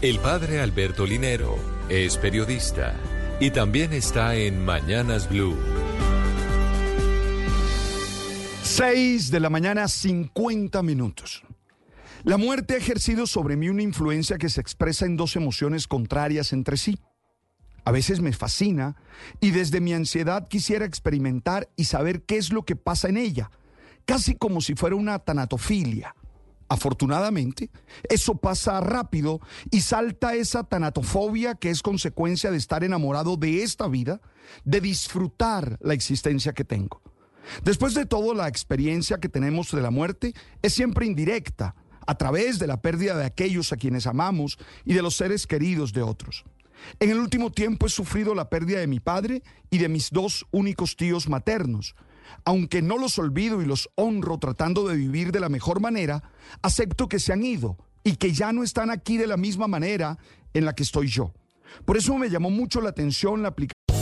El padre Alberto Linero es periodista y también está en Mañanas Blue. 6 de la mañana, 50 minutos. La muerte ha ejercido sobre mí una influencia que se expresa en dos emociones contrarias entre sí. A veces me fascina y desde mi ansiedad quisiera experimentar y saber qué es lo que pasa en ella, casi como si fuera una tanatofilia. Afortunadamente, eso pasa rápido y salta esa tanatofobia que es consecuencia de estar enamorado de esta vida, de disfrutar la existencia que tengo. Después de todo, la experiencia que tenemos de la muerte es siempre indirecta, a través de la pérdida de aquellos a quienes amamos y de los seres queridos de otros. En el último tiempo he sufrido la pérdida de mi padre y de mis dos únicos tíos maternos. Aunque no los olvido y los honro tratando de vivir de la mejor manera, acepto que se han ido y que ya no están aquí de la misma manera en la que estoy yo. Por eso me llamó mucho la atención la aplicación.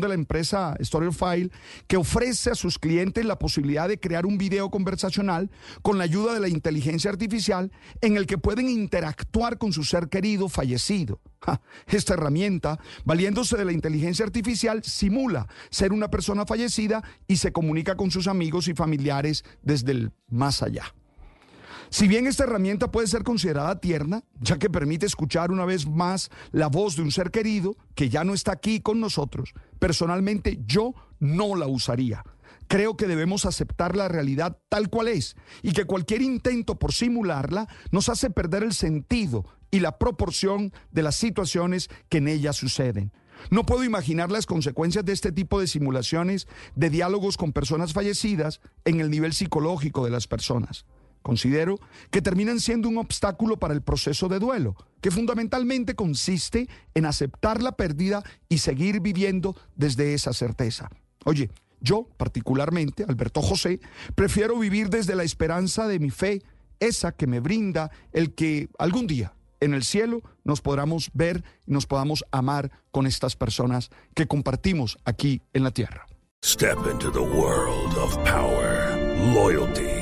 De la empresa File que ofrece a sus clientes la posibilidad de crear un video conversacional con la ayuda de la inteligencia artificial en el que pueden interactuar con su ser querido fallecido. Esta herramienta, valiéndose de la inteligencia artificial, simula ser una persona fallecida y se comunica con sus amigos y familiares desde el más allá. Si bien esta herramienta puede ser considerada tierna, ya que permite escuchar una vez más la voz de un ser querido que ya no está aquí con nosotros, personalmente yo no la usaría. Creo que debemos aceptar la realidad tal cual es y que cualquier intento por simularla nos hace perder el sentido y la proporción de las situaciones que en ella suceden. No puedo imaginar las consecuencias de este tipo de simulaciones de diálogos con personas fallecidas en el nivel psicológico de las personas considero que terminan siendo un obstáculo para el proceso de duelo, que fundamentalmente consiste en aceptar la pérdida y seguir viviendo desde esa certeza. Oye, yo particularmente, Alberto José, prefiero vivir desde la esperanza de mi fe, esa que me brinda el que algún día en el cielo nos podamos ver y nos podamos amar con estas personas que compartimos aquí en la tierra. Step into the world of power, loyalty.